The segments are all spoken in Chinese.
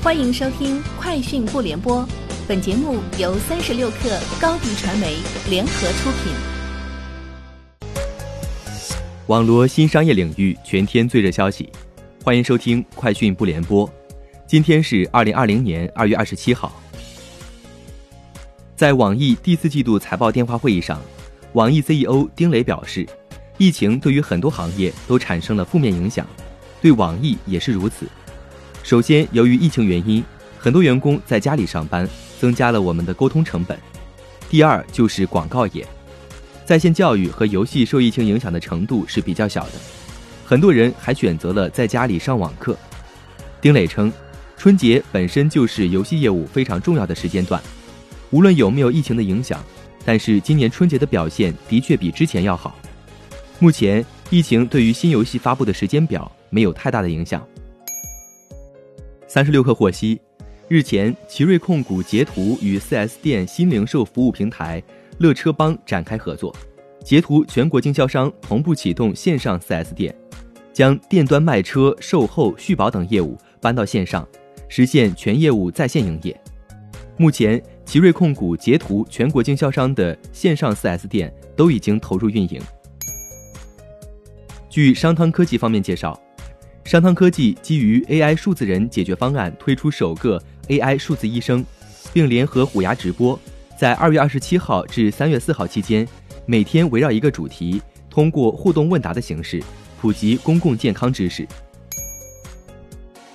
欢迎收听《快讯不联播》，本节目由三十六克高低传媒联合出品。网罗新商业领域全天最热消息，欢迎收听《快讯不联播》。今天是二零二零年二月二十七号。在网易第四季度财报电话会议上，网易 CEO 丁磊表示，疫情对于很多行业都产生了负面影响，对网易也是如此。首先，由于疫情原因，很多员工在家里上班，增加了我们的沟通成本。第二就是广告业，在线教育和游戏受疫情影响的程度是比较小的，很多人还选择了在家里上网课。丁磊称，春节本身就是游戏业务非常重要的时间段，无论有没有疫情的影响，但是今年春节的表现的确比之前要好。目前，疫情对于新游戏发布的时间表没有太大的影响。三十六氪获悉，日前，奇瑞控股捷途与 4S 店新零售服务平台乐车帮展开合作，捷途全国经销商同步启动线上 4S 店，将店端卖车、售后、续保等业务搬到线上，实现全业务在线营业。目前，奇瑞控股捷途全国经销商的线上 4S 店都已经投入运营。据商汤科技方面介绍。商汤科技基于 AI 数字人解决方案推出首个 AI 数字医生，并联合虎牙直播，在二月二十七号至三月四号期间，每天围绕一个主题，通过互动问答的形式，普及公共健康知识。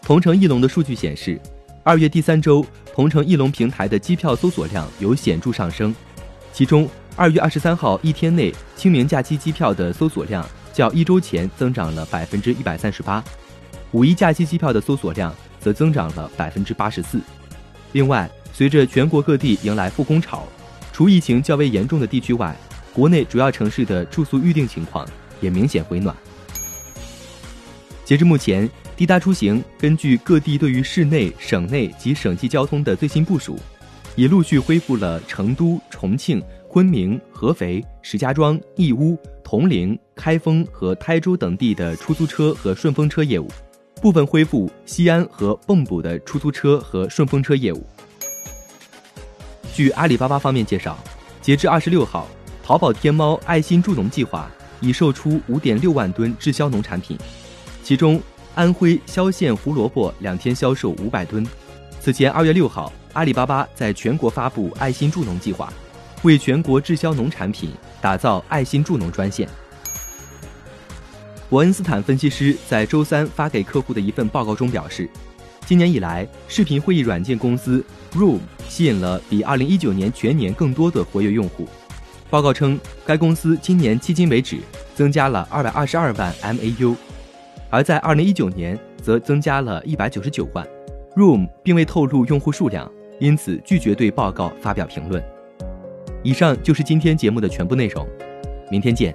同城翼龙的数据显示，二月第三周，同城翼龙平台的机票搜索量有显著上升，其中二月二十三号一天内清明假期机票的搜索量较一周前增长了百分之一百三十八。五一假期机票的搜索量则增长了百分之八十四。另外，随着全国各地迎来复工潮，除疫情较为严重的地区外，国内主要城市的住宿预订情况也明显回暖。截至目前，滴答出行根据各地对于市内、省内及省际交通的最新部署，已陆续恢复了成都、重庆、昆明、合肥、石家庄、义乌、铜陵、开封和台州等地的出租车和顺风车业务。部分恢复西安和蚌埠的出租车和顺风车业务。据阿里巴巴方面介绍，截至二十六号，淘宝天猫爱心助农计划已售出五点六万吨滞销农产品，其中安徽萧县胡萝卜两天销售五百吨。此前二月六号，阿里巴巴在全国发布爱心助农计划，为全国滞销农产品打造爱心助农专线。伯恩斯坦分析师在周三发给客户的一份报告中表示，今年以来，视频会议软件公司 Room 吸引了比2019年全年更多的活跃用户。报告称，该公司今年迄今为止增加了222万 MAU，而在2019年则增加了199万。Room 并未透露用户数量，因此拒绝对报告发表评论。以上就是今天节目的全部内容，明天见。